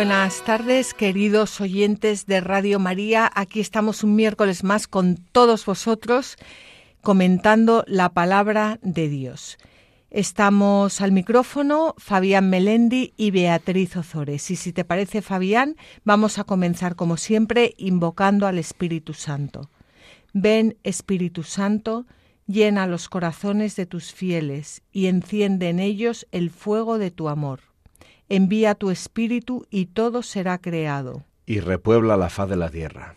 Buenas tardes, queridos oyentes de Radio María. Aquí estamos un miércoles más con todos vosotros comentando la palabra de Dios. Estamos al micrófono Fabián Melendi y Beatriz Ozores. Y si te parece, Fabián, vamos a comenzar como siempre invocando al Espíritu Santo. Ven, Espíritu Santo, llena los corazones de tus fieles y enciende en ellos el fuego de tu amor envía tu espíritu y todo será creado. Y repuebla la faz de la tierra.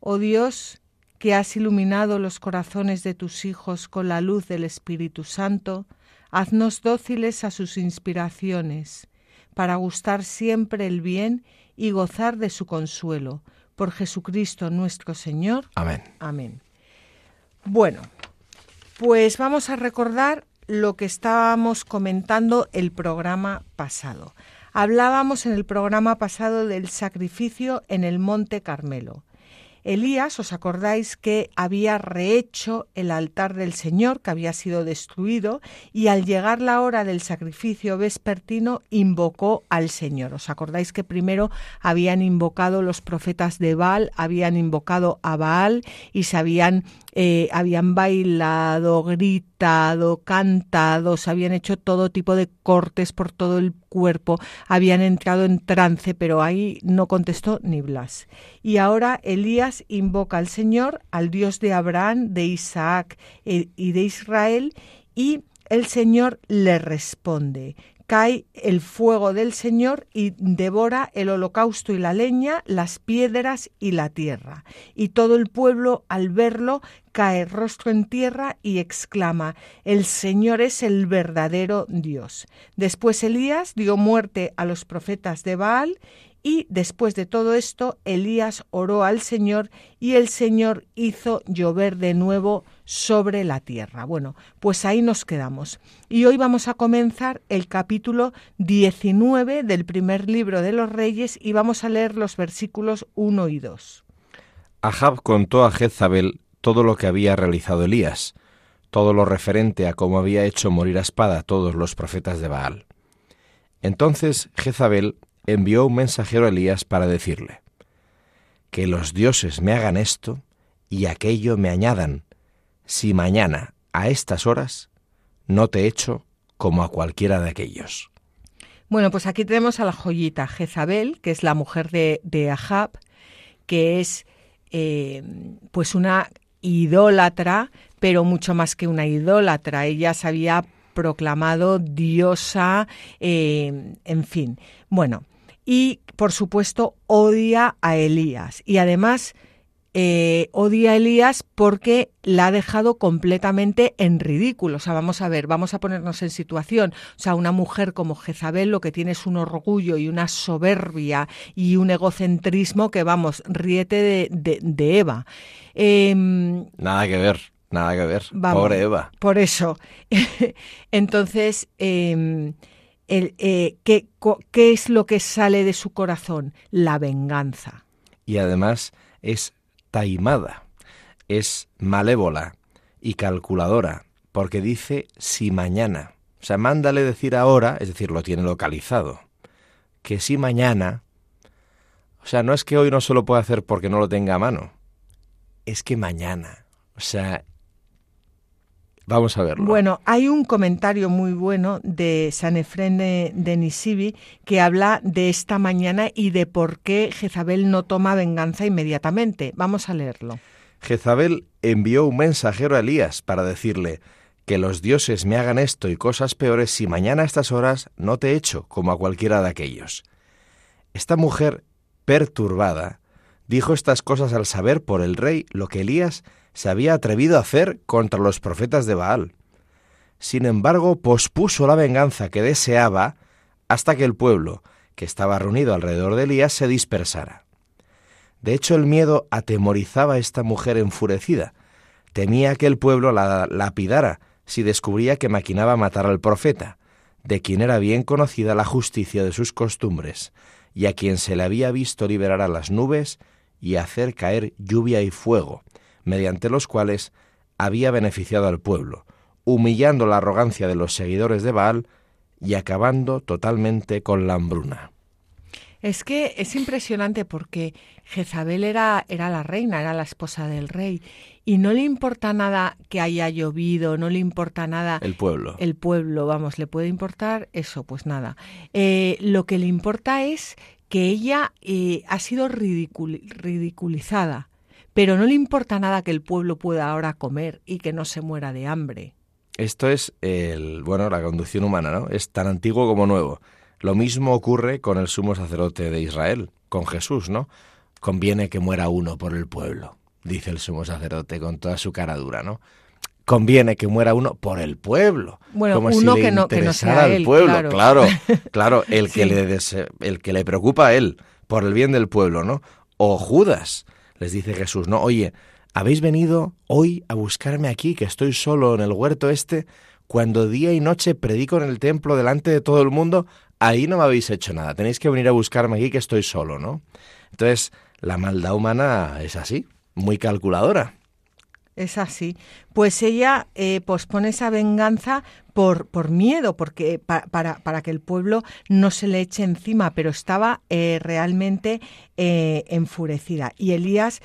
Oh Dios, que has iluminado los corazones de tus hijos con la luz del Espíritu Santo, haznos dóciles a sus inspiraciones, para gustar siempre el bien y gozar de su consuelo. Por Jesucristo nuestro Señor. Amén. Amén. Bueno, pues vamos a recordar lo que estábamos comentando el programa pasado. Hablábamos en el programa pasado del sacrificio en el Monte Carmelo. Elías, os acordáis que había rehecho el altar del Señor, que había sido destruido, y al llegar la hora del sacrificio vespertino invocó al Señor. Os acordáis que primero habían invocado los profetas de Baal, habían invocado a Baal y se habían eh, habían bailado, gritado, cantado, se habían hecho todo tipo de cortes por todo el cuerpo, habían entrado en trance, pero ahí no contestó ni Blas. Y ahora Elías invoca al Señor, al Dios de Abraham, de Isaac eh, y de Israel, y el Señor le responde cae el fuego del Señor y devora el holocausto y la leña, las piedras y la tierra. Y todo el pueblo al verlo cae rostro en tierra y exclama, El Señor es el verdadero Dios. Después Elías dio muerte a los profetas de Baal y después de todo esto, Elías oró al Señor y el Señor hizo llover de nuevo sobre la tierra. Bueno, pues ahí nos quedamos. Y hoy vamos a comenzar el capítulo 19 del primer libro de los Reyes y vamos a leer los versículos 1 y 2. Ahab contó a Jezabel todo lo que había realizado Elías, todo lo referente a cómo había hecho morir a espada a todos los profetas de Baal. Entonces Jezabel envió un mensajero a Elías para decirle, Que los dioses me hagan esto y aquello me añadan, si mañana, a estas horas, no te echo como a cualquiera de aquellos. Bueno, pues aquí tenemos a la joyita Jezabel, que es la mujer de, Ahab, que es eh, pues una idólatra, pero mucho más que una idólatra. Ella se había proclamado diosa, eh, en fin. Bueno, y por supuesto odia a Elías y además eh, odia a Elías porque la ha dejado completamente en ridículo. O sea, vamos a ver, vamos a ponernos en situación. O sea, una mujer como Jezabel lo que tiene es un orgullo y una soberbia y un egocentrismo que, vamos, ríete de, Eva. Em, nada que ver, nada que ver. Pobre Eva. Por eso. Entonces, em, el, eh, ¿qué, ¿qué es lo que sale de su corazón? La venganza. Y además es taimada, es malévola y calculadora, porque dice si mañana. O sea, mándale decir ahora, es decir, lo tiene localizado, que si mañana. O sea, no es que hoy no se lo pueda hacer porque no lo tenga a mano, es que mañana. O sea, Vamos a verlo. Bueno, hay un comentario muy bueno de San Efrén de, Nisibi que habla de esta mañana y de por qué Jezabel no toma venganza inmediatamente. Vamos a leerlo. Jezabel envió un mensajero a Elías para decirle que los dioses me hagan esto y cosas peores si mañana a estas horas no te echo como a cualquiera de aquellos. Esta mujer, perturbada, dijo estas cosas al saber por el rey lo que Elías se había atrevido a hacer contra los profetas de Baal. Sin embargo, pospuso la venganza que deseaba hasta que el pueblo, que estaba reunido alrededor de Elías, se dispersara. De hecho, el miedo atemorizaba a esta mujer enfurecida. Temía que el pueblo la lapidara si descubría que maquinaba matar al profeta, de quien era bien conocida la justicia de sus costumbres, y a quien se le había visto liberar a las nubes y hacer caer lluvia y fuego, mediante los cuales había beneficiado al pueblo, humillando la arrogancia de los seguidores de Baal y acabando totalmente con la hambruna. Es que es impresionante porque Jezabel era, era la reina, era la esposa del rey, y no le importa nada que haya llovido, no le importa nada... El pueblo. El pueblo, vamos, le puede importar eso, pues nada. Eh, lo que le importa es que ella eh, ha sido ridiculizada, pero no le importa nada que el pueblo pueda ahora comer y que no se muera de hambre. Esto es el, bueno, la conducción humana, ¿no? Es tan antiguo como nuevo. Lo mismo ocurre con el sumo sacerdote de Israel, con Jesús, ¿no? Conviene que muera uno por el pueblo, dice el sumo sacerdote con toda su cara dura, ¿no? Conviene que muera uno por el pueblo. Bueno, uno que, no, que no sea el pueblo, claro, claro, el, que le el que le preocupa a él, por el bien del pueblo, ¿no? O Judas, les dice Jesús, ¿no? Oye, ¿habéis venido hoy a buscarme aquí, que estoy solo en el huerto este, cuando día y noche predico en el templo delante de todo el mundo? ahí no me habéis hecho nada, tenéis que venir a buscarme aquí que estoy solo, ¿no? Entonces, la maldad humana es así, muy calculadora. Es así. Pues ella eh, pospone esa venganza por, por miedo, porque para, para, que el pueblo no se le eche encima, pero estaba eh, realmente eh, enfurecida. Y Elías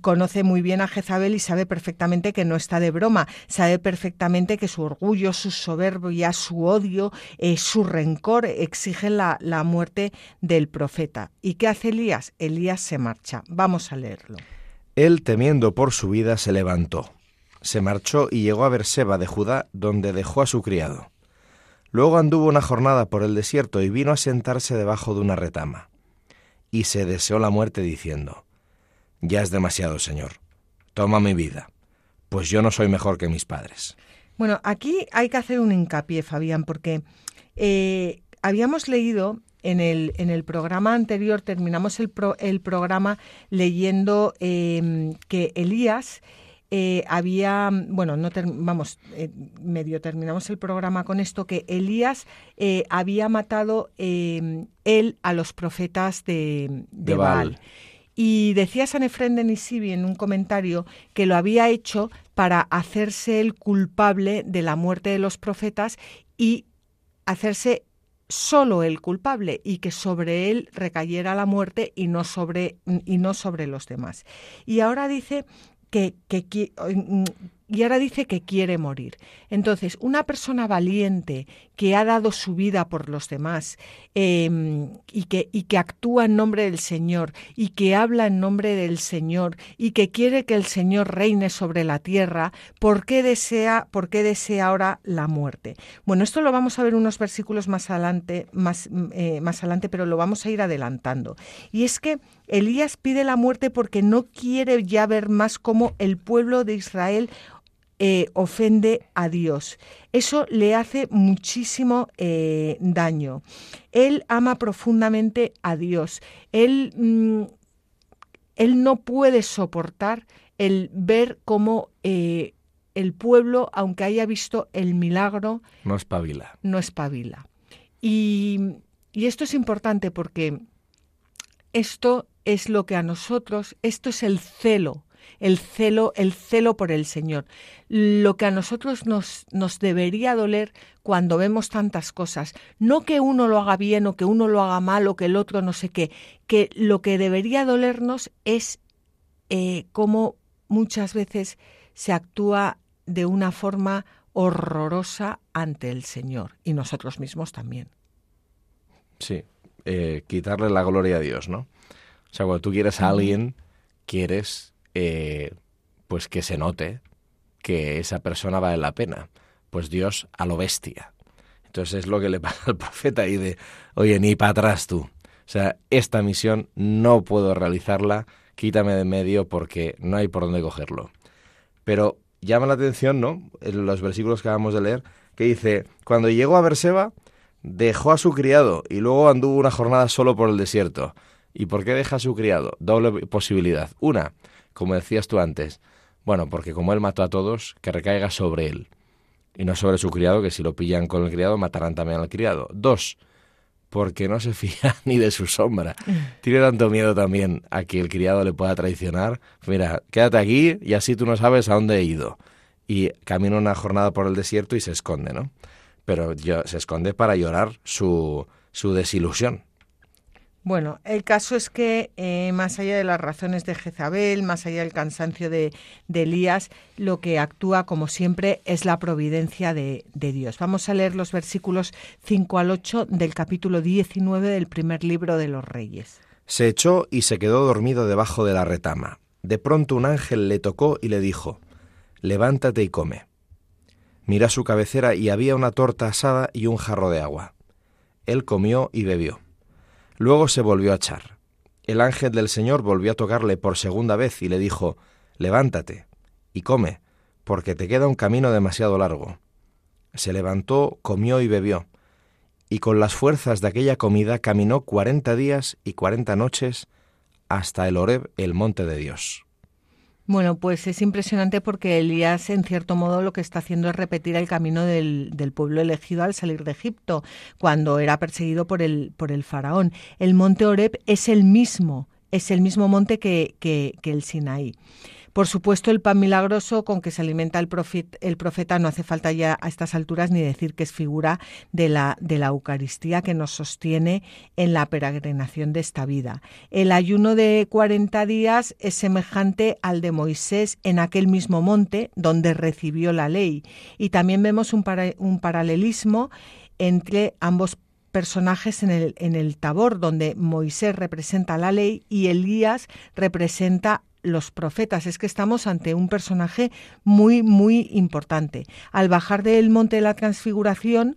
conoce muy bien a Jezabel y sabe perfectamente que no está de broma, sabe perfectamente que su orgullo, su soberbia, su odio, su rencor exigen la, la muerte del profeta. ¿Y qué hace Elías? Elías se marcha. Vamos a leerlo. Él, temiendo por su vida, se levantó, se marchó y llegó a Berseba de Judá, donde dejó a su criado. Luego anduvo una jornada por el desierto y vino a sentarse debajo de una retama. Y se deseó la muerte diciendo, Ya es demasiado, Señor, toma mi vida, pues yo no soy mejor que mis padres. Bueno, aquí hay que hacer un hincapié, Fabián, porque eh, habíamos leído en el, en el programa anterior terminamos el, el programa leyendo em, que Elías eh, había, bueno, no vamos, eh, medio terminamos el programa con esto, que Elías eh, había matado em, él a los profetas de, de, Baal. Y decía San Efrén de Nisibi en un comentario que lo había hecho para hacerse el culpable de la muerte de los profetas y hacerse solo el culpable y que sobre él recayera la muerte y no sobre, y no sobre los demás. Y ahora dice que, que, y ahora dice que quiere morir. Entonces, una persona valiente que ha dado su vida por los demás em, y, que, y que actúa en nombre del Señor y que habla en nombre del Señor y que quiere que el Señor reine sobre la tierra, ¿por qué desea, por qué desea ahora la muerte? Bueno, esto lo vamos a ver unos versículos más adelante, más, eh, más adelante, pero lo vamos a ir adelantando. Y es que Elías pide la muerte porque no quiere ya ver más cómo el pueblo de Israel eh, ofende a Dios. Eso le hace muchísimo eh, daño. Él ama profundamente a Dios. Él, mm, él no puede soportar el ver cómo eh, el pueblo, aunque haya visto el milagro, no espabila. No espabila. Y, y esto es importante porque esto es lo que a nosotros, esto es el celo el celo, el celo por el Señor. Lo que a nosotros nos, nos debería doler cuando vemos tantas cosas. No que uno lo haga bien o que uno lo haga mal o que el otro no sé qué, que lo que debería dolernos es eh, cómo muchas veces se actúa de una forma horrorosa ante el Señor y nosotros mismos también. Sí, eh, quitarle la gloria a Dios, ¿no? O sea, cuando tú quieres a alguien, quieres eh, pues que se note que esa persona vale la pena. Pues Dios a lo bestia. Entonces es lo que le pasa al profeta y de, oye, ni para atrás tú. O sea, esta misión no puedo realizarla, quítame de medio porque no hay por dónde cogerlo. Pero llama la atención, ¿no? En los versículos que acabamos de leer, que dice, cuando llegó a Berseba, dejó a su criado y luego anduvo una jornada solo por el desierto ¿Y por qué deja a su criado? Doble posibilidad. Una, como decías tú antes, bueno, porque como él mató a todos, que recaiga sobre él y no sobre su criado, que si lo pillan con el criado matarán también al criado. Dos, porque no se fía ni de su sombra. Tiene tanto miedo también a que el criado le pueda traicionar. Mira, quédate aquí y así tú no sabes a dónde he ido. Y camina una jornada por el desierto y se esconde, ¿no? Pero se esconde para llorar su, su desilusión. Bueno, el caso es que eh, más allá de las razones de Jezabel, más allá del cansancio de, Elías, lo que actúa, como siempre, es la providencia de, Dios. Vamos a leer los versículos 5 al 8 del capítulo 19 del primer libro de los Reyes. Se echó y se quedó dormido debajo de la retama. De pronto un ángel le tocó y le dijo, Levántate y come. Mira su cabecera y había una torta asada y un jarro de agua. Él comió y bebió. Luego se volvió a echar. El ángel del Señor volvió a tocarle por segunda vez y le dijo, Levántate y come, porque te queda un camino demasiado largo. Se levantó, comió y bebió, y con las fuerzas de aquella comida caminó cuarenta días y cuarenta noches hasta el Horeb, el monte de Dios. Bueno, pues es impresionante porque Elías, en cierto modo, lo que está haciendo es repetir el camino del, pueblo elegido al salir de Egipto, cuando era perseguido por el, por el faraón. El monte Oreb es el mismo, es el mismo monte que, que, que el Sinaí. Por supuesto, el pan milagroso con que se alimenta el, profeta, no hace falta ya a estas alturas ni decir que es figura de la, de la Eucaristía que nos sostiene en la peregrinación de esta vida. El ayuno de 40 días es semejante al de Moisés en aquel mismo monte donde recibió la ley. Y también vemos un, un paralelismo entre ambos personajes en el, en el Tabor, donde Moisés representa la ley y Elías representa los profetas. Es que estamos ante un personaje muy, muy importante. Al bajar del monte de la transfiguración,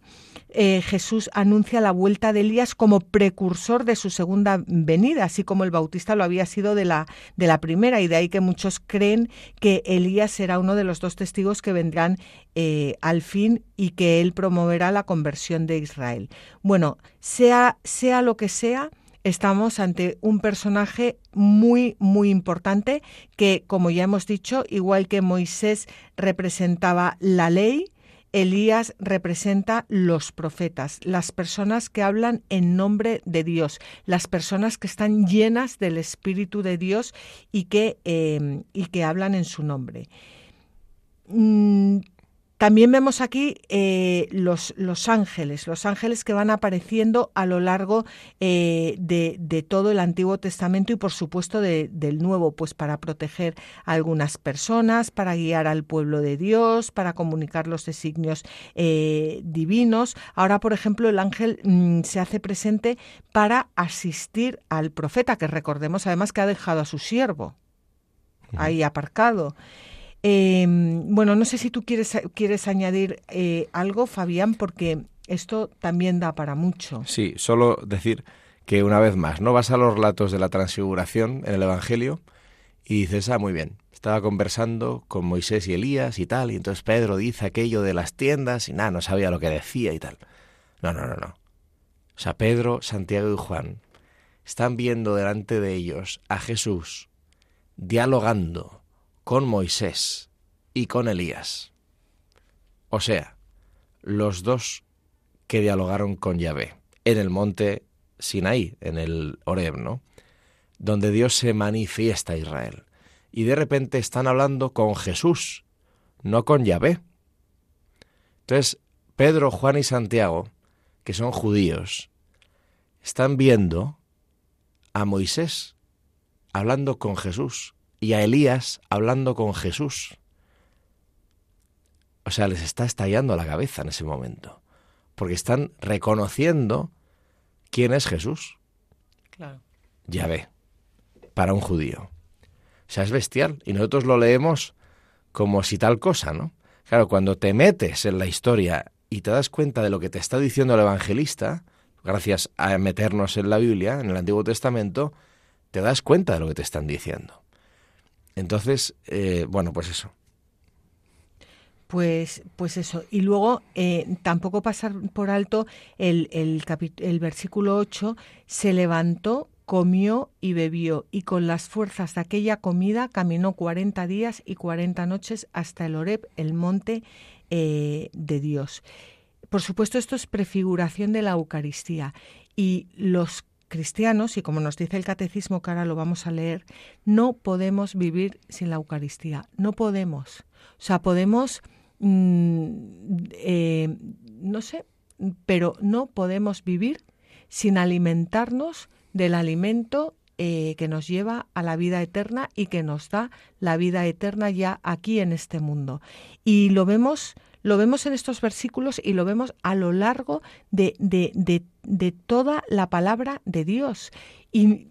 eh, Jesús anuncia la vuelta de Elías como precursor de su segunda venida, así como el Bautista lo había sido de la, de la primera, y de ahí que muchos creen que Elías será uno de los dos testigos que vendrán eh, al fin y que él promoverá la conversión de Israel. Bueno, sea, sea lo que sea, estamos ante un personaje muy, muy importante que, como ya hemos dicho, igual que Moisés representaba la ley, Elías representa los profetas, las personas que hablan en nombre de Dios, las personas que están llenas del Espíritu de Dios y que, eh, y que hablan en su nombre. Mm, también vemos aquí eh, los, los, ángeles, los ángeles que van apareciendo a lo largo eh, de, todo el Antiguo Testamento y por supuesto del Nuevo, pues para proteger a algunas personas, para guiar al pueblo de Dios, para comunicar los designios eh, divinos. Ahora, por ejemplo, el ángel mm, se hace presente para asistir al profeta, que recordemos además que ha dejado a su siervo ahí aparcado. Em, bueno, no sé si tú quieres, quieres añadir eh, algo, Fabián, porque esto también da para mucho. Sí, solo decir que una vez más, no vas a los relatos de la transfiguración en el Evangelio y dices, ah, muy bien, estaba conversando con Moisés y Elías y tal, y entonces Pedro dice aquello de las tiendas y nada, no sabía lo que decía y tal. No, no, no, no. O sea, Pedro, Santiago y Juan están viendo delante de ellos a Jesús dialogando con Moisés y con Elías. O sea, los dos que dialogaron con Yahvé en el monte Sinaí, en el Horeb, ¿no? Donde Dios se manifiesta a Israel. Y de repente están hablando con Jesús, no con Yahvé. Entonces, Pedro, Juan y Santiago, que son judíos, están viendo a Moisés hablando con Jesús y a Elías hablando con Jesús. O sea, les está estallando la cabeza en ese momento, porque están reconociendo quién es Jesús. Claro. Ya ve, para un judío. O sea, es bestial. Y nosotros lo leemos como si tal cosa, ¿no? Claro, cuando te metes en la historia y te das cuenta de lo que te está diciendo el evangelista, gracias a meternos en la Biblia, en el Antiguo Testamento, te das cuenta de lo que te están diciendo. Entonces, eh, bueno, pues eso. Pues, pues eso. Y luego eh, tampoco pasar por alto el, versículo 8, se levantó, comió y bebió, y con las fuerzas de aquella comida caminó cuarenta días y cuarenta noches hasta el Oreb, el monte eh, de Dios. Por supuesto, esto es prefiguración de la Eucaristía. Y los cristianos, y como nos dice el catecismo, que ahora lo vamos a leer, no podemos vivir sin la Eucaristía. No podemos. O sea, podemos, mm, eh, no sé, pero no podemos vivir sin alimentarnos del alimento eh, que nos lleva a la vida eterna y que nos da la vida eterna ya aquí en este mundo. Y lo vemos, lo vemos en estos versículos y lo vemos a lo largo de, de, de, toda la palabra de Dios. Y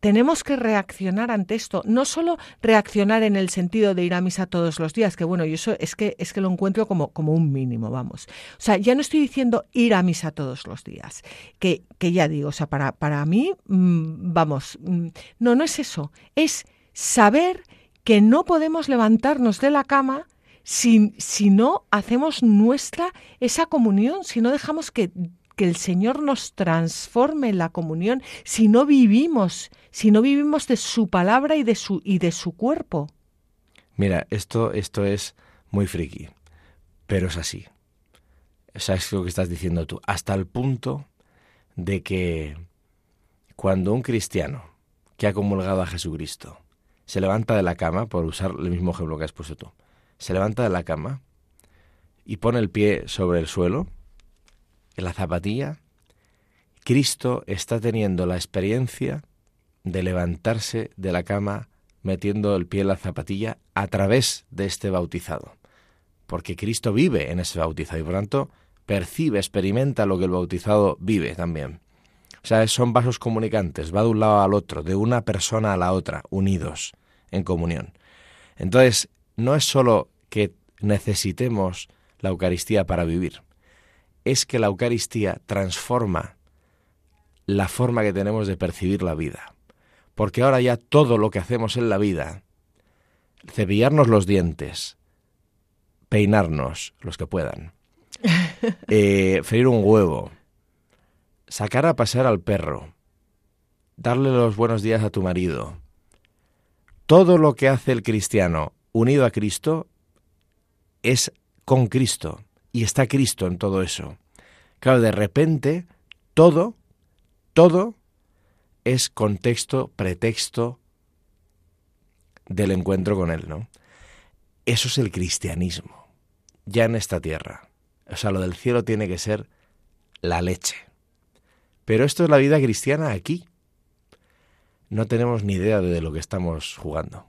tenemos que reaccionar ante esto, no solo reaccionar en el sentido de ir a misa todos los días, que bueno, y eso es que es que lo encuentro como, como un mínimo, vamos. O sea, ya no estoy diciendo ir a misa todos los días, que, que ya digo, o sea, para, para mí, mm, vamos, mm, no, no es eso, es saber que no podemos levantarnos de la cama si, si no hacemos nuestra esa comunión, si no dejamos que que el Señor nos transforme en la comunión si no vivimos, si no vivimos de su palabra y de su, y de su cuerpo. Mira, esto, esto es muy friki, pero es así. ¿Sabes lo que estás diciendo tú? Hasta el punto de que cuando un cristiano que ha comulgado a Jesucristo se levanta de la cama, por usar el mismo ejemplo que has puesto tú, se levanta de la cama y pone el pie sobre el suelo, en la zapatilla, Cristo está teniendo la experiencia de levantarse de la cama metiendo el pie en la zapatilla a través de este bautizado. Porque Cristo vive en ese bautizado y por tanto percibe, experimenta lo que el bautizado vive también. O sea, son vasos comunicantes, va de un lado al otro, de una persona a la otra, unidos en comunión. Entonces, no es sólo que necesitemos la Eucaristía para vivir, es que la Eucaristía transforma la forma que tenemos de percibir la vida. Porque ahora ya todo lo que hacemos en la vida, cepillarnos los dientes, peinarnos, los que puedan, eh, freír un huevo, sacar a pasear al perro, darle los buenos días a tu marido, todo lo que hace el cristiano unido a Cristo es con Cristo y está Cristo en todo eso. Claro, de repente todo, todo es contexto, pretexto del encuentro con Él, ¿no? Eso es el cristianismo, ya en esta tierra. O sea, lo del cielo tiene que ser la leche. Pero esto es la vida cristiana aquí. No tenemos ni idea de lo que estamos jugando.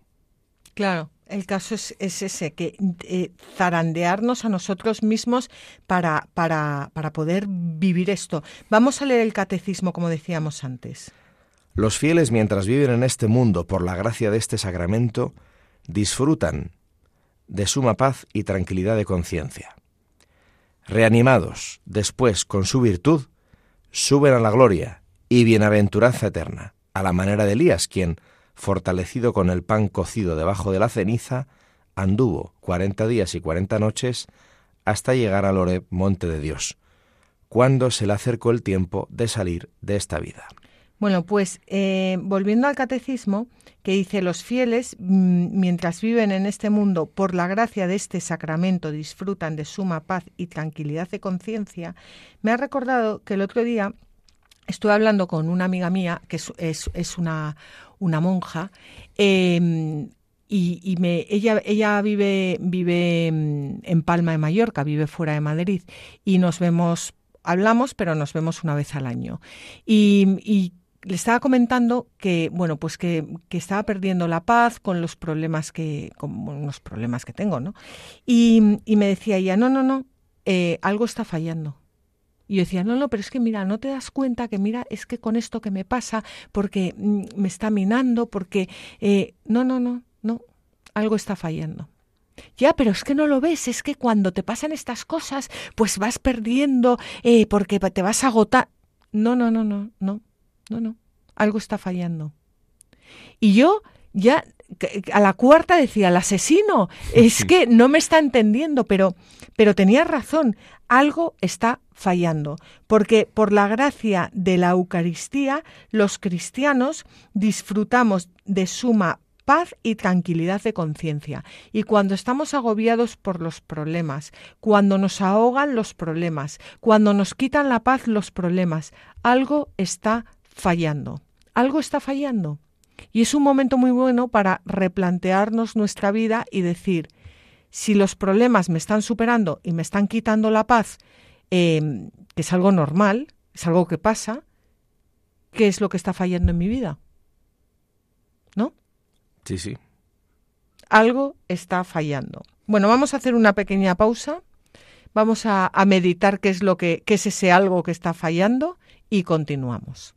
Claro, el caso es, ese, que eh, zarandearnos a nosotros mismos para, para, para poder vivir esto. Vamos a leer el catecismo, como decíamos antes. Los fieles, mientras viven en este mundo por la gracia de este sacramento, disfrutan de suma paz y tranquilidad de conciencia. Reanimados, después, con su virtud, suben a la gloria y bienaventuranza eterna, a la manera de Elías, quien, fortalecido con el pan cocido debajo de la ceniza, anduvo cuarenta días y cuarenta noches hasta llegar al Oreb, monte de Dios, cuando se le acercó el tiempo de salir de esta vida. Bueno, pues eh, volviendo al catecismo, que dice los fieles, mm, mientras viven en este mundo, por la gracia de este sacramento, disfrutan de suma paz y tranquilidad de conciencia, me ha recordado que el otro día estuve hablando con una amiga mía, que es, una, una, monja, em, y, me, ella, ella vive, vive en Palma de Mallorca, vive fuera de Madrid, y nos vemos, hablamos, pero nos vemos una vez al año. Y, le estaba comentando que, bueno, pues que, que, estaba perdiendo la paz con los problemas que, con los problemas que tengo, ¿no? Y, y me decía ella, no, no, no, eh, algo está fallando y yo decía, no, no, pero es que mira, no te das cuenta que mira, es que con esto que me pasa, porque mm, me está minando, porque... Eh, no, no, no, no, algo está fallando. Ya, pero es que no lo ves, es que cuando te pasan estas cosas, pues vas perdiendo, eh, porque te vas a agotar. No, no, no, no, no, no, no, algo está fallando. Y yo ya a la cuarta decía, el asesino, es que no me está entendiendo, pero, pero tenía razón, algo está fallando, porque por la gracia de la Eucaristía los cristianos disfrutamos de suma paz y tranquilidad de conciencia. Y cuando estamos agobiados por los problemas, cuando nos ahogan los problemas, cuando nos quitan la paz los problemas, algo está fallando. Algo está fallando. Y es un momento muy bueno para replantearnos nuestra vida y decir, si los problemas me están superando y me están quitando la paz, em, que es algo normal, es algo que pasa, ¿qué es lo que está fallando en mi vida? ¿No? Sí, sí. Algo está fallando. Bueno, vamos a hacer una pequeña pausa. Vamos a, a meditar qué es lo que qué es ese algo que está fallando y continuamos.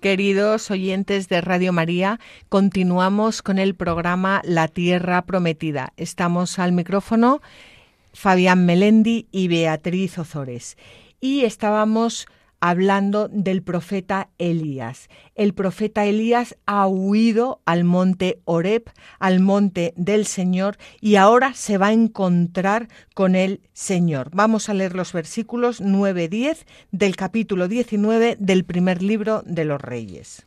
Queridos oyentes de Radio María, continuamos con el programa La Tierra Prometida. Estamos al micrófono Fabián Melendi y Beatriz Ozores. Y estábamos hablando del profeta Elías. El profeta Elías ha huido al monte Oreb, al monte del Señor, y ahora se va a encontrar con el Señor. Vamos a leer los versículos 9-10 del capítulo 19 del primer libro de los Reyes.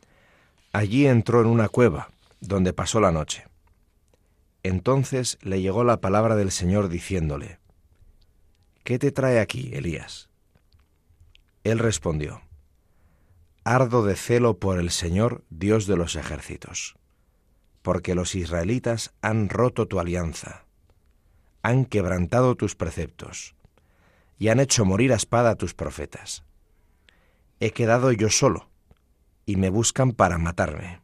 Allí entró en una cueva, donde pasó la noche. Entonces le llegó la palabra del Señor diciéndole, ¿Qué te trae aquí, Elías? Él respondió, Ardo de celo por el Señor, Dios de los ejércitos, porque los israelitas han roto tu alianza, han quebrantado tus preceptos, y han hecho morir a espada a tus profetas. He quedado yo solo, y me buscan para matarme.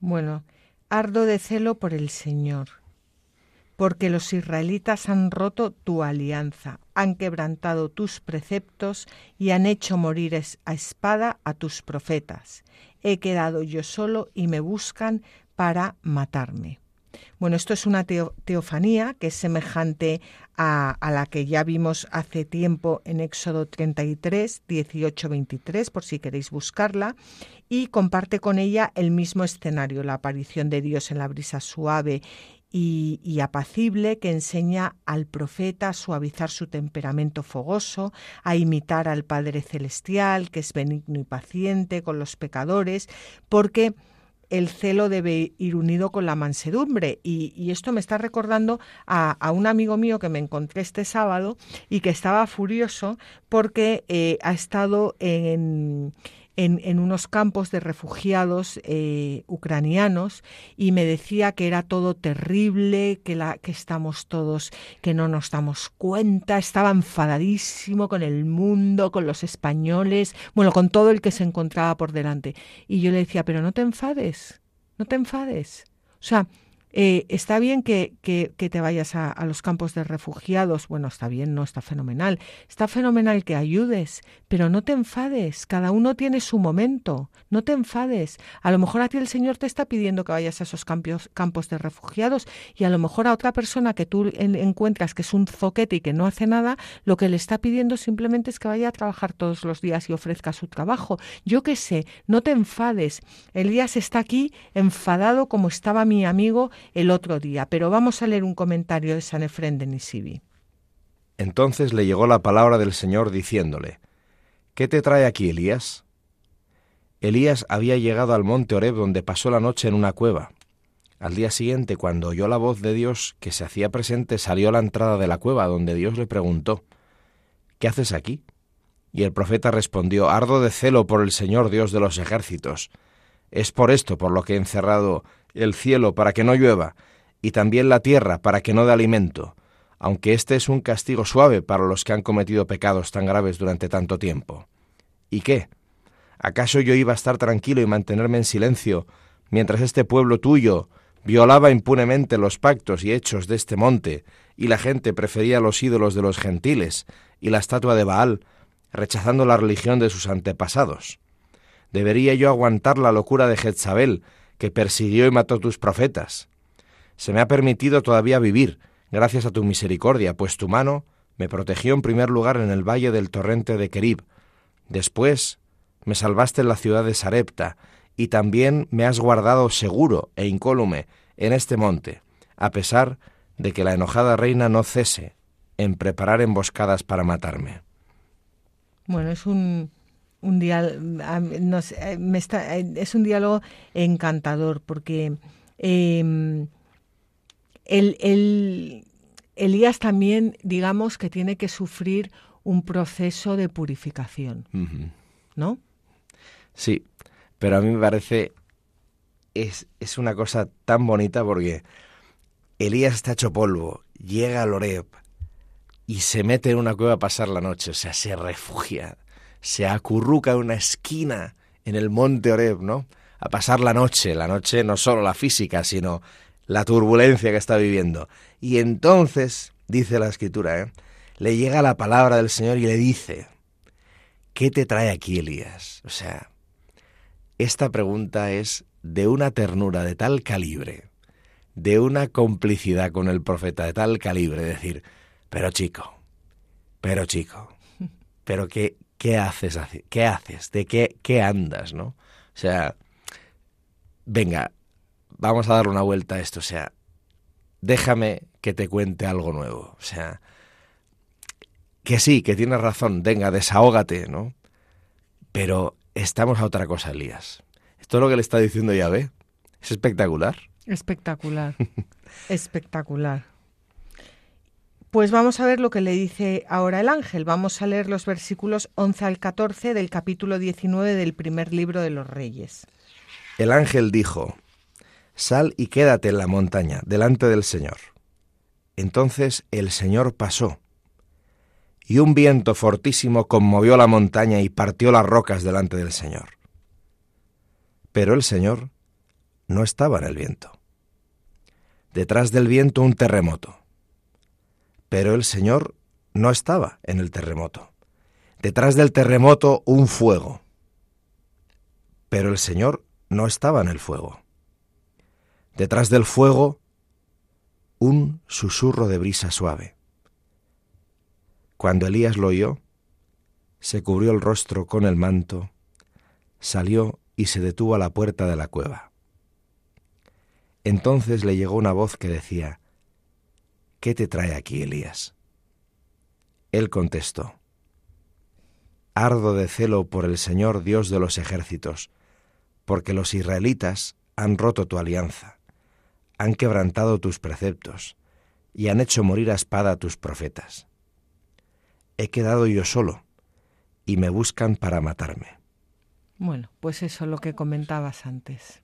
Bueno, ardo de celo por el Señor, porque los israelitas han roto tu alianza, han quebrantado tus preceptos y han hecho morir a espada a tus profetas. He quedado yo solo y me buscan para matarme. Bueno, esto es una teofanía que es semejante a, la que ya vimos hace tiempo en Éxodo 33, 18, 23, por si queréis buscarla, y comparte con ella el mismo escenario, la aparición de Dios en la brisa suave y, apacible que enseña al profeta a suavizar su temperamento fogoso, a imitar al Padre Celestial, que es benigno y paciente con los pecadores, porque el celo debe ir unido con la mansedumbre. Y, esto me está recordando a, un amigo mío que me encontré este sábado y que estaba furioso porque eh, ha estado en, en, unos campos de refugiados eh, ucranianos y me decía que era todo terrible, que, la, que estamos todos, que no nos damos cuenta, estaba enfadadísimo con el mundo, con los españoles, bueno, con todo el que se encontraba por delante. Y yo le decía, pero no te enfades, no te enfades. O sea, eh, está bien que, que, te vayas a, los campos de refugiados, bueno, está bien, no está fenomenal, está fenomenal que ayudes, pero no te enfades, cada uno tiene su momento, no te enfades. A lo mejor a ti el Señor te está pidiendo que vayas a esos campos, campos de refugiados y a lo mejor a otra persona que tú encuentras que es un zoquete y que no hace nada, lo que le está pidiendo simplemente es que vaya a trabajar todos los días y ofrezca su trabajo. Yo qué sé, no te enfades. Elías está aquí enfadado como estaba mi amigo el otro día, pero vamos a leer un comentario de San Efrén de Nisibi. Entonces le llegó la palabra del Señor diciéndole, ¿Qué te trae aquí, Elías? Elías había llegado al monte Oreb donde pasó la noche en una cueva. Al día siguiente, cuando oyó la voz de Dios que se hacía presente, salió a la entrada de la cueva donde Dios le preguntó, ¿Qué haces aquí? Y el profeta respondió, Ardo de celo por el Señor Dios de los ejércitos. Es por esto por lo que he encerrado el cielo para que no llueva, y también la tierra para que no dé alimento, aunque este es un castigo suave para los que han cometido pecados tan graves durante tanto tiempo. ¿Y qué? ¿Acaso yo iba a estar tranquilo y mantenerme en silencio mientras este pueblo tuyo violaba impunemente los pactos y hechos de este monte, y la gente prefería los ídolos de los gentiles y la estatua de Baal, rechazando la religión de sus antepasados? ¿Debería yo aguantar la locura de Jezabel, que persiguió y mató tus profetas. Se me ha permitido todavía vivir, gracias a tu misericordia, pues tu mano me protegió en primer lugar en el valle del torrente de Kerib. Después me salvaste en la ciudad de Sarepta, y también me has guardado seguro e incólume en este monte, a pesar de que la enojada reina no cese en preparar emboscadas para matarme. Bueno, es un, un diálogo, eh, eh, es un diálogo encantador porque eh, el, Elías también, digamos, que tiene que sufrir un proceso de purificación, ¿no? Sí, pero a mí me parece es, es una cosa tan bonita porque Elías está hecho polvo, llega a Loreb y se mete en una cueva a pasar la noche, o sea, se refugia se acurruca en una esquina en el monte Oreb, ¿no? A pasar la noche, la noche no solo la física, sino la turbulencia que está viviendo. Y entonces, dice la escritura, ¿eh? le llega la palabra del Señor y le dice, ¿qué te trae aquí, Elías? O sea, esta pregunta es de una ternura de tal calibre, de una complicidad con el profeta de tal calibre, decir, pero chico, pero chico, pero qué, ¿qué haces? ¿Qué haces? ¿De qué, qué andas? ¿no? O sea, venga, vamos a darle una vuelta a esto. O sea, déjame que te cuente algo nuevo. O sea, que sí, que tienes razón, venga, desahógate, ¿no? Pero estamos a otra cosa, Elías. Todo lo que le está diciendo Yahvé es espectacular. Espectacular, espectacular. Pues vamos a ver lo que le dice ahora el ángel. Vamos a leer los versículos 11 al 14 del capítulo 19 del primer libro de los Reyes. El ángel dijo, Sal y quédate en la montaña, delante del Señor. Entonces el Señor pasó, y un viento fortísimo conmovió la montaña y partió las rocas delante del Señor. Pero el Señor no estaba en el viento. Detrás del viento un terremoto pero el Señor no estaba en el terremoto. Detrás del terremoto un fuego. Pero el Señor no estaba en el fuego. Detrás del fuego un susurro de brisa suave. Cuando Elías lo oyó, se cubrió el rostro con el manto, salió y se detuvo a la puerta de la cueva. Entonces le llegó una voz que decía, ¿Qué te trae aquí, Elías? Él contestó, Ardo de celo por el Señor Dios de los ejércitos, porque los israelitas han roto tu alianza, han quebrantado tus preceptos, y han hecho morir a espada a tus profetas. He quedado yo solo, y me buscan para matarme. Bueno, pues eso es lo que comentabas antes.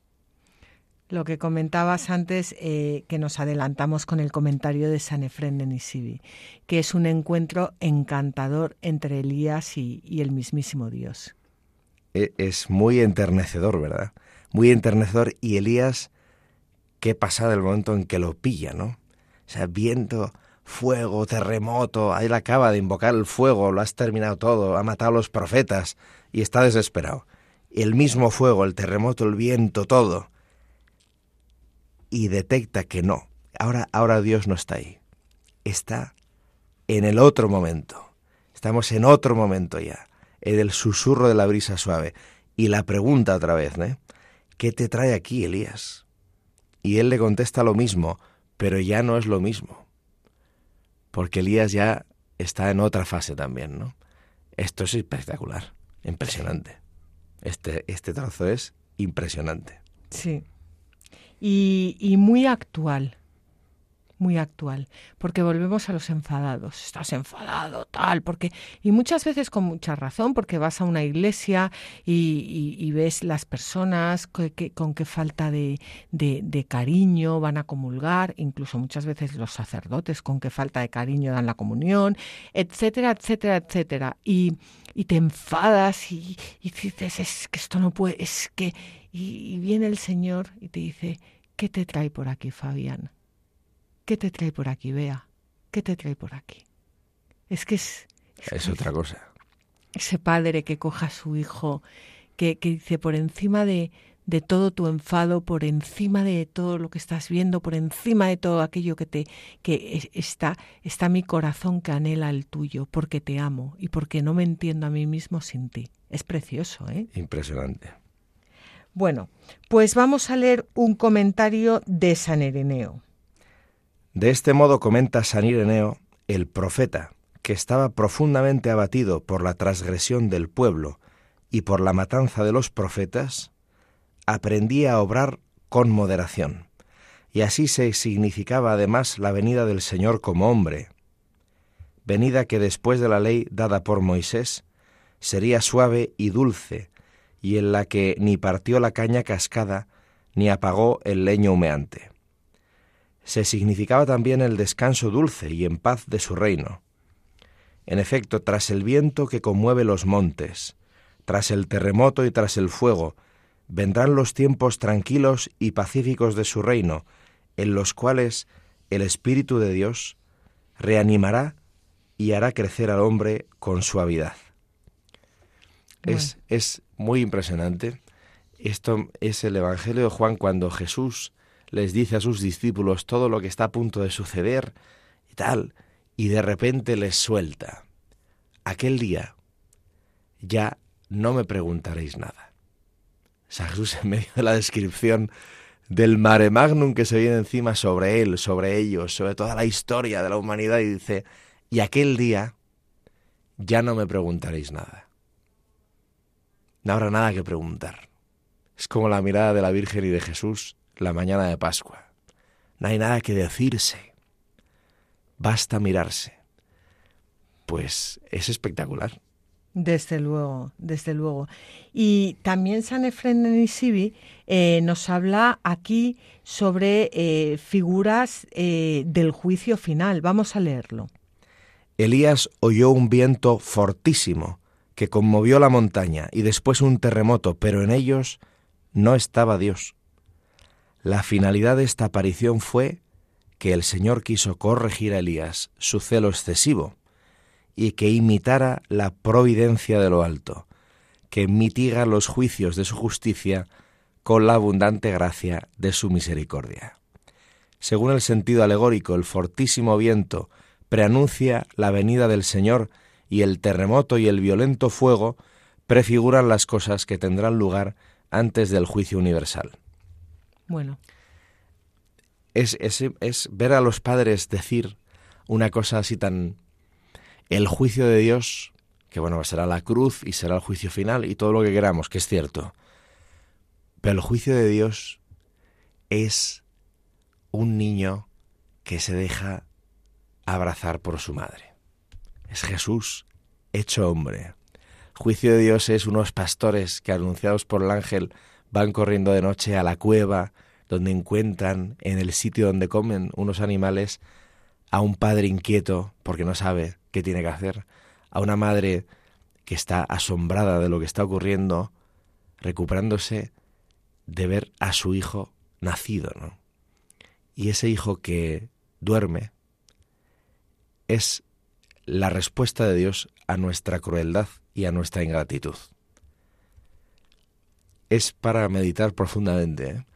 Lo que comentabas antes, eh, que nos adelantamos con el comentario de San Efrén de Nisibi, que es un encuentro encantador entre Elías y, el mismísimo Dios. E, es muy enternecedor, ¿verdad? Muy enternecedor. Y Elías, qué pasa el momento en que lo pilla, ¿no? O sea, viento, fuego, terremoto, ahí le acaba de invocar el fuego, lo has terminado todo, ha matado a los profetas y está desesperado. El mismo fuego, el terremoto, el viento, todo y detecta que no. Ahora, ahora Dios no está ahí. Está en el otro momento. Estamos en otro momento ya, en el susurro de la brisa suave. Y la pregunta otra vez, ¿eh? ¿Qué te trae aquí, Elías? Y él le contesta lo mismo, pero ya no es lo mismo. Porque Elías ya está en otra fase también, ¿no? Esto es espectacular, impresionante. Este, este trozo es impresionante. Sí y, muy actual, muy actual, porque volvemos a los enfadados. Estás enfadado, tal, porque y muchas veces con mucha razón, porque vas a una iglesia y, ves las personas con qué falta de, de, cariño van a comulgar, incluso muchas veces los sacerdotes con qué falta de cariño dan la comunión, etcétera, etcétera, etcétera. Y, y te enfadas y, dices, es que esto no puede, es que... Y, viene el Señor y te dice, ¿qué te trae por aquí, Fabián? ¿Qué te trae por aquí, Bea? ¿Qué te trae por aquí? Es que es... Es, otra cosa. Ese padre que coja a su hijo, que, que dice, por encima de, de todo tu enfado, por encima de todo lo que estás viendo, por encima de todo aquello que te que está está mi corazón que anhela el tuyo, porque te amo y porque no me entiendo a mí mismo sin ti. Es precioso, ¿eh? Impresionante. Bueno, pues vamos a leer un comentario de San Ireneo. De este modo comenta San Ireneo, el profeta, que estaba profundamente abatido por la transgresión del pueblo y por la matanza de los profetas, aprendía a obrar con moderación, y así se significaba además la venida del Señor como hombre, venida que después de la ley dada por Moisés sería suave y dulce, y en la que ni partió la caña cascada, ni apagó el leño humeante. Se significaba también el descanso dulce y en paz de su reino. En efecto, tras el viento que conmueve los montes, tras el terremoto y tras el fuego, vendrán los tiempos tranquilos y pacíficos de su reino, en los cuales el Espíritu de Dios reanimará y hará crecer al hombre con suavidad. Es, es muy impresionante. Esto es el Evangelio de Juan cuando Jesús les dice a sus discípulos todo lo que está a punto de suceder y tal, y de repente les suelta. Aquel día ya no me preguntaréis nada. Jesús en medio de la descripción del mare magnum que se viene encima sobre él, sobre ellos, sobre toda la historia de la humanidad y dice, y aquel día ya no me preguntaréis nada. No habrá nada que preguntar. Es como la mirada de la Virgen y de Jesús la mañana de Pascua. No hay nada que decirse. Basta mirarse. Pues es espectacular. Desde luego, desde luego. Y también San Efren de Nisibi eh, nos habla aquí sobre eh, figuras eh, del juicio final. Vamos a leerlo. Elías oyó un viento fortísimo que conmovió la montaña y después un terremoto, pero en ellos no estaba Dios. La finalidad de esta aparición fue que el Señor quiso corregir a Elías su celo excesivo y que imitara la providencia de lo alto, que mitiga los juicios de su justicia con la abundante gracia de su misericordia. Según el sentido alegórico, el fortísimo viento preanuncia la venida del Señor y el terremoto y el violento fuego prefiguran las cosas que tendrán lugar antes del juicio universal. Bueno. Es, es, es ver a los padres decir una cosa así tan el juicio de Dios, que bueno, será la cruz y será el juicio final y todo lo que queramos, que es cierto. Pero el juicio de Dios es un niño que se deja abrazar por su madre. Es Jesús hecho hombre. Juicio de Dios es unos pastores que anunciados por el ángel van corriendo de noche a la cueva donde encuentran en el sitio donde comen unos animales a un padre inquieto porque no sabe qué tiene que hacer, a una madre que está asombrada de lo que está ocurriendo, recuperándose de ver a su hijo nacido, ¿no? Y ese hijo que duerme es la respuesta de Dios a nuestra crueldad y a nuestra ingratitud. Es para meditar profundamente. ¿eh?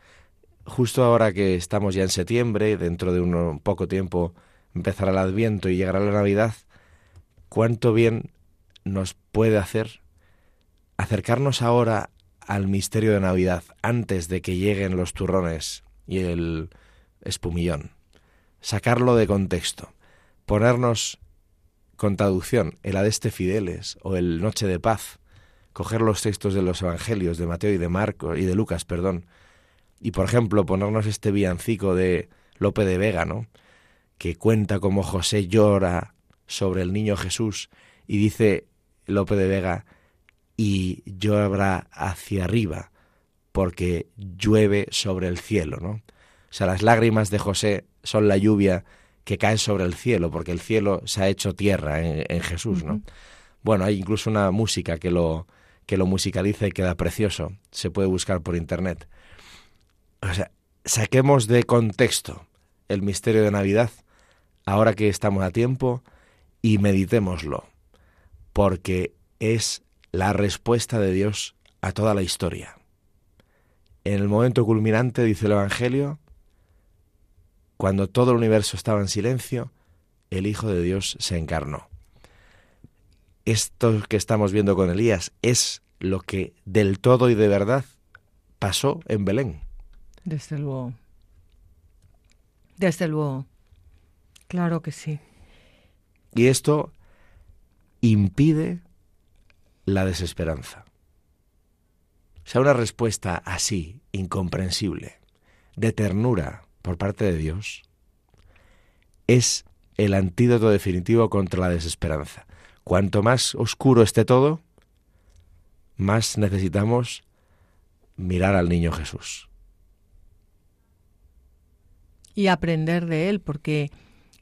Justo ahora que estamos ya en septiembre, dentro de un poco tiempo empezará el Adviento y llegará la Navidad, cuánto bien nos puede hacer acercarnos ahora al misterio de Navidad antes de que lleguen los turrones y el espumillón. Sacarlo de contexto, ponernos con traducción el Adeste Fideles o el Noche de Paz, coger los textos de los Evangelios de Mateo y de Marcos y de Lucas, perdón, y por ejemplo ponernos este villancico de Lope de Vega, ¿no? que cuenta cómo José llora sobre el niño Jesús y dice Lope de Vega, y llora hacia arriba porque llueve sobre el cielo, ¿no? O sea, las lágrimas de José son la lluvia que cae sobre el cielo, porque el cielo se ha hecho tierra en, Jesús, ¿no? Bueno, hay incluso una música que lo, que lo musicaliza y queda precioso. Se puede buscar por internet. O sea, saquemos de contexto el misterio de Navidad, ahora que estamos a tiempo, y meditémoslo, porque es la respuesta de Dios a toda la historia. En el momento culminante, dice el Evangelio, cuando todo el universo estaba en silencio, el Hijo de Dios se encarnó. Esto que estamos viendo con Elías es lo que del todo y de verdad pasó en Belén. Desde luego. Desde luego. Claro que sí. Y esto impide la desesperanza. O sea, una respuesta así, incomprensible, de ternura por parte de Dios, es el antídoto definitivo contra la desesperanza. Cuanto más oscuro esté todo, más necesitamos mirar al niño Jesús. Y aprender de él, porque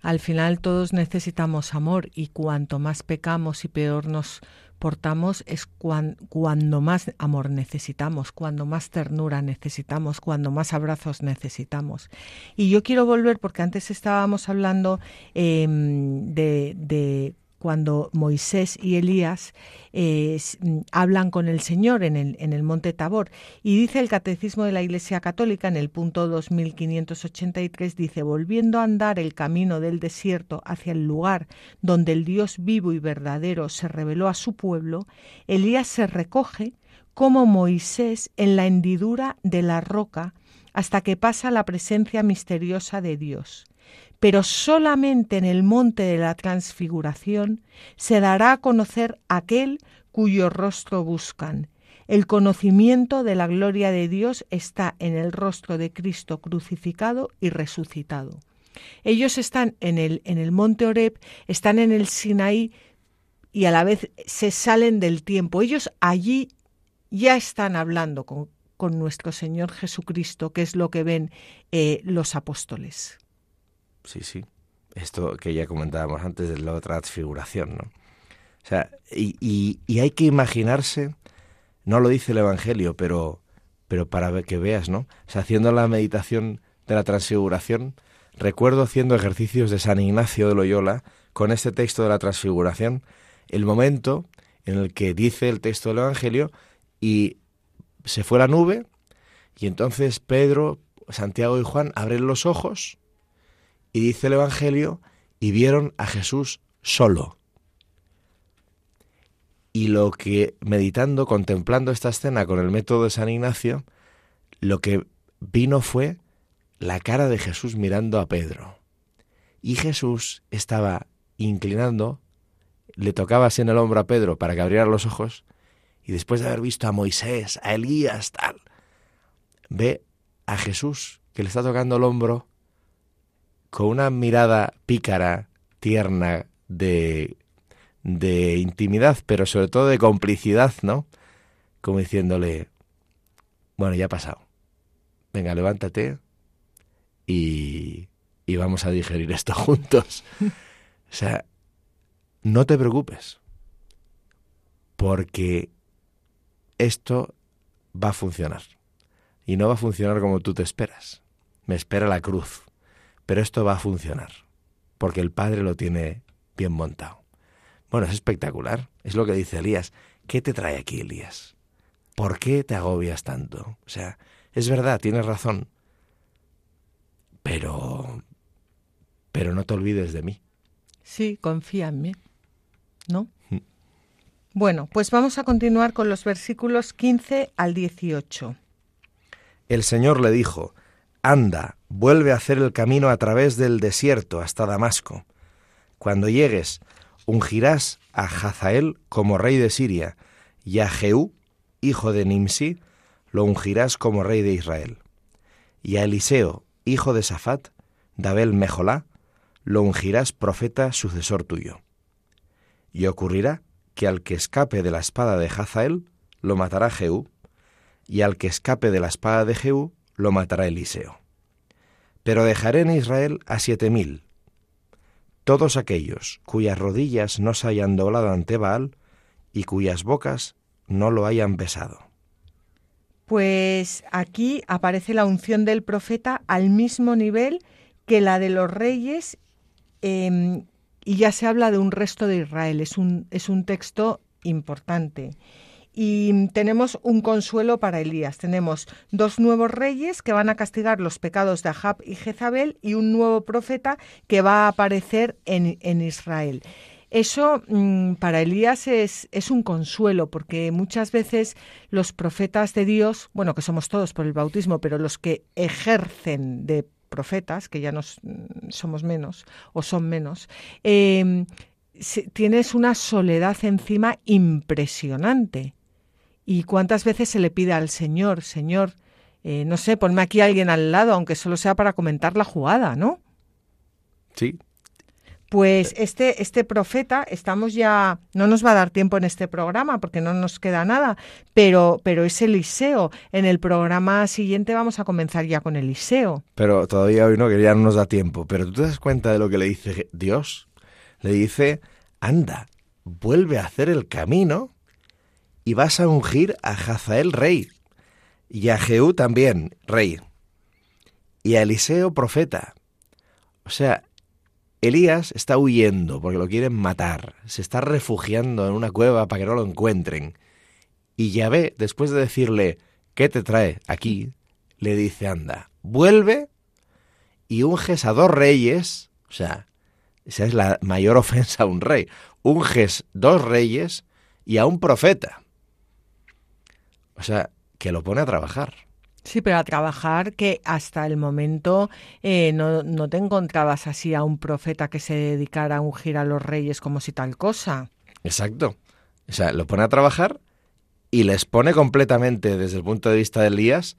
al final todos necesitamos amor y cuanto más pecamos y peor nos portamos es cuando más amor necesitamos, cuando más ternura necesitamos, cuando más abrazos necesitamos. Y yo quiero volver, porque antes estábamos hablando em, de, de cuando Moisés y Elías eh, mm, hablan con el Señor en el, en el monte Tabor. Y dice el Catecismo de la Iglesia Católica en el punto 2583, dice, volviendo a andar el camino del desierto hacia el lugar donde el Dios vivo y verdadero se reveló a su pueblo, Elías se recoge como Moisés en la hendidura de la roca hasta que pasa la presencia misteriosa de Dios pero solamente en el monte de la transfiguración se dará a conocer aquel cuyo rostro buscan, El conocimiento de la gloria de Dios está en el rostro de Cristo crucificado y resucitado. Ellos están en el, en el monte Oreb, están en el Sinaí y a la vez se salen del tiempo. Ellos allí ya están hablando con, con nuestro Señor Jesucristo, que es lo que ven eh, los apóstoles. Sí, sí. Esto que ya comentábamos antes de la transfiguración, ¿no? O sea, y, hay que imaginarse, no lo dice el Evangelio, pero, pero para que veas, ¿no? Haciendo la meditación de la transfiguración, recuerdo haciendo ejercicios de San Ignacio de Loyola con este texto de la transfiguración, el momento en el que dice el texto del Evangelio y se fue la nube y entonces Pedro, Santiago y Juan abren los ojos y dice el Evangelio y vieron a Jesús solo. Y lo que, meditando, contemplando esta escena con el método de San Ignacio, lo que vino fue la cara de Jesús mirando a Pedro. Y Jesús estaba inclinando, le tocaba así en el hombro a Pedro para que abriera los ojos, y después de haber visto a Moisés, a Elías, tal, ve a Jesús que le está tocando el hombro con una mirada pícara, tierna, de, de intimidad, pero sobre todo de complicidad, ¿no? Como diciéndole, bueno, ya ha pasado. Venga, levántate y, y vamos a digerir esto juntos. o sea, no te preocupes, porque esto va a funcionar. Y no va a funcionar como tú te esperas. Me espera la cruz. Pero esto va a funcionar. Porque el Padre lo tiene bien montado. Bueno, es espectacular. Es lo que dice Elías. ¿Qué te trae aquí, Elías? ¿Por qué te agobias tanto? O sea, es verdad, tienes razón. Pero... Pero no te olvides de mí. Sí, confía en mí. ¿No? Bueno, pues vamos a continuar con los versículos 15 al 18. El Señor le dijo, Anda, vuelve a hacer el camino a través del desierto hasta Damasco. Cuando llegues, ungirás a Hazael como rey de Siria, y a Jehú, hijo de Nimsi, lo ungirás como rey de Israel. Y a Eliseo, hijo de Safat, Dabel Mejolá, lo ungirás profeta sucesor tuyo. Y ocurrirá que al que escape de la espada de Hazael, lo matará Jehú, y al que escape de la espada de Jehú, lo matará Eliseo. Pero dejaré en Israel a siete mil, todos aquellos cuyas rodillas no se hayan doblado ante Baal y cuyas bocas no lo hayan besado. Pues aquí aparece la unción del profeta al mismo nivel que la de los reyes em, y ya se habla de un resto de Israel. Es un, es un texto importante. Y tenemos un consuelo para Elías. Tenemos dos nuevos reyes que van a castigar los pecados de Ahab y Jezabel y un nuevo profeta que va a aparecer en, en Israel. Eso mm, para Elías es, es, un consuelo, porque muchas veces los profetas de Dios, bueno, que somos todos por el bautismo, pero los que ejercen de profetas, que ya nos mm, somos menos o son menos, em, tienes una soledad encima impresionante. ¿Y cuántas veces se le pide al Señor, Señor, eh, no sé, ponme aquí a alguien al lado, aunque solo sea para comentar la jugada, ¿no? Sí, pues este, este profeta, estamos ya, no nos va a dar tiempo en este programa porque no nos queda nada, pero, pero es Eliseo. En el programa siguiente vamos a comenzar ya con Eliseo. Pero todavía hoy no, que ya no nos da tiempo. Pero tú te das cuenta de lo que le dice Dios. Le dice, anda, vuelve a hacer el camino y vas a ungir a Hazael rey y a Jehú también rey y a Eliseo profeta. O sea, Elías está huyendo porque lo quieren matar, se está refugiando en una cueva para que no lo encuentren. Y Yahvé, después de decirle, ¿qué te trae aquí? le dice, anda, vuelve y unges a dos reyes, o sea, esa es la mayor ofensa a un rey, unges dos reyes y a un profeta. O sea, que lo pone a trabajar. Sí, pero a trabajar que hasta el momento eh, no, no, te encontrabas así a un profeta que se dedicara a ungir a los reyes como si tal cosa. Exacto. O sea, lo pone a trabajar y les pone completamente desde el punto de vista de Elías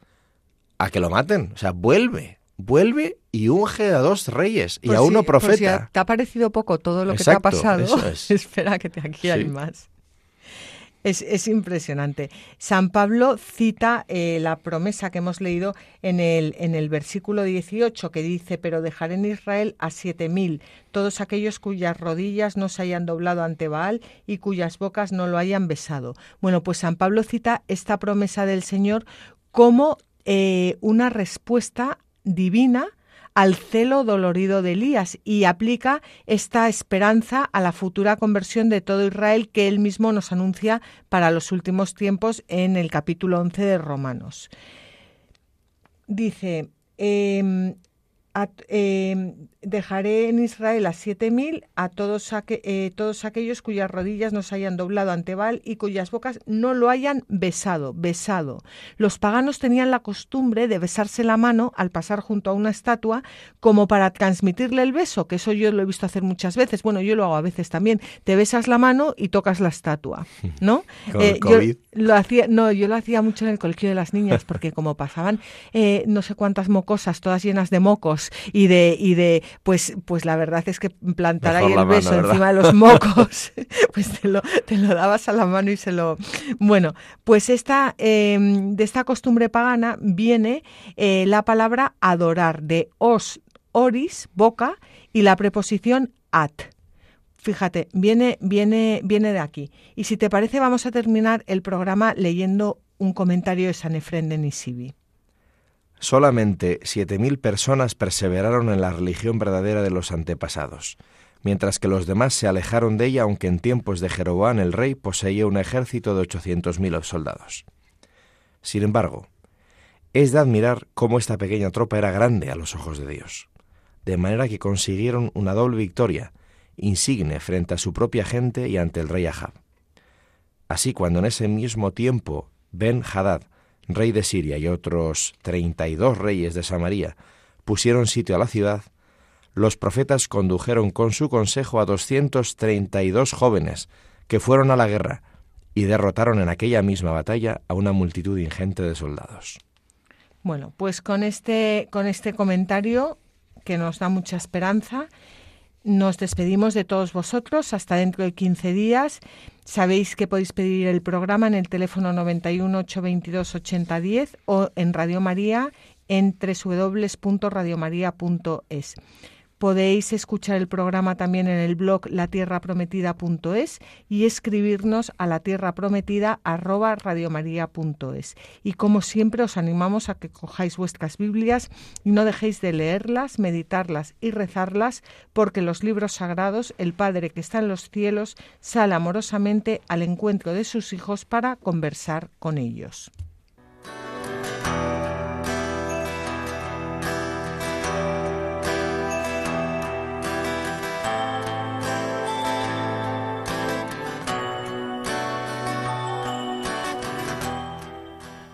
a que lo maten. O sea, vuelve, vuelve y unge a dos reyes y a uno profeta. si te ha parecido poco todo lo que te ha pasado, es. espera que te, aquí hay más. Es, es impresionante. San Pablo cita eh, la promesa que hemos leído en el, en el versículo 18 que dice, pero dejaré en Israel a siete mil, todos aquellos cuyas rodillas no se hayan doblado ante Baal y cuyas bocas no lo hayan besado. Bueno, pues San Pablo cita esta promesa del Señor como eh, una respuesta divina al celo dolorido de Elías y aplica esta esperanza a la futura conversión de todo Israel que él mismo nos anuncia para los últimos tiempos en el capítulo 11 de Romanos. Dice, em, a- em, dejaré en Israel a siete mil a todos, aque- eh, todos aquellos cuyas rodillas no se hayan doblado ante Baal y cuyas bocas no lo hayan besado, besado. Los paganos tenían la costumbre de besarse la mano al pasar junto a una estatua como para transmitirle el beso, que eso yo lo he visto hacer muchas veces. Bueno, yo lo hago a veces también. Te besas la mano y tocas la estatua, ¿no? Eh, yo lo hacía, no, yo lo hacía mucho en el colegio de las niñas, porque como pasaban eh, no sé cuántas mocosas, todas llenas de mocos y de, y de, pues, pues la verdad es que plantar Mejor ahí el beso encima de los mocos, pues te lo, te lo dabas a la mano y se lo. Bueno, pues esta, eh, de esta costumbre pagana viene eh, la palabra adorar, de os, oris, boca, y la preposición at. Fíjate, viene, viene, viene de aquí. Y si te parece, vamos a terminar el programa leyendo un comentario de San Efrén de Nisibi. Solamente siete mil personas perseveraron en la religión verdadera de los antepasados, mientras que los demás se alejaron de ella, aunque en tiempos de Jeroboam el rey poseía un ejército de ochocientos mil soldados. Sin embargo, es de admirar cómo esta pequeña tropa era grande a los ojos de Dios, de manera que consiguieron una doble victoria, insigne frente a su propia gente y ante el rey Ahab. Así, cuando en ese mismo tiempo Ben Hadad, rey de Siria, y otros treinta y dos reyes de Samaria pusieron sitio a la ciudad, los profetas condujeron con su consejo a doscientos treinta y dos jóvenes que fueron a la guerra y derrotaron en aquella misma batalla a una multitud ingente de soldados. Bueno, pues con este, con este comentario que nos da mucha esperanza, nos despedimos de todos vosotros hasta dentro de 15 días. Sabéis que podéis pedir el programa en el teléfono 91 822 8010 o en Radio María en www.radiomaria.es. Podéis escuchar el programa también en el blog latierraprometida.es y escribirnos a latierraprometida@radiomaria.es. Y como siempre os animamos a que cojáis vuestras Biblias y no dejéis de leerlas, meditarlas y rezarlas, porque los libros sagrados, el Padre que está en los cielos, sale amorosamente al encuentro de sus hijos para conversar con ellos.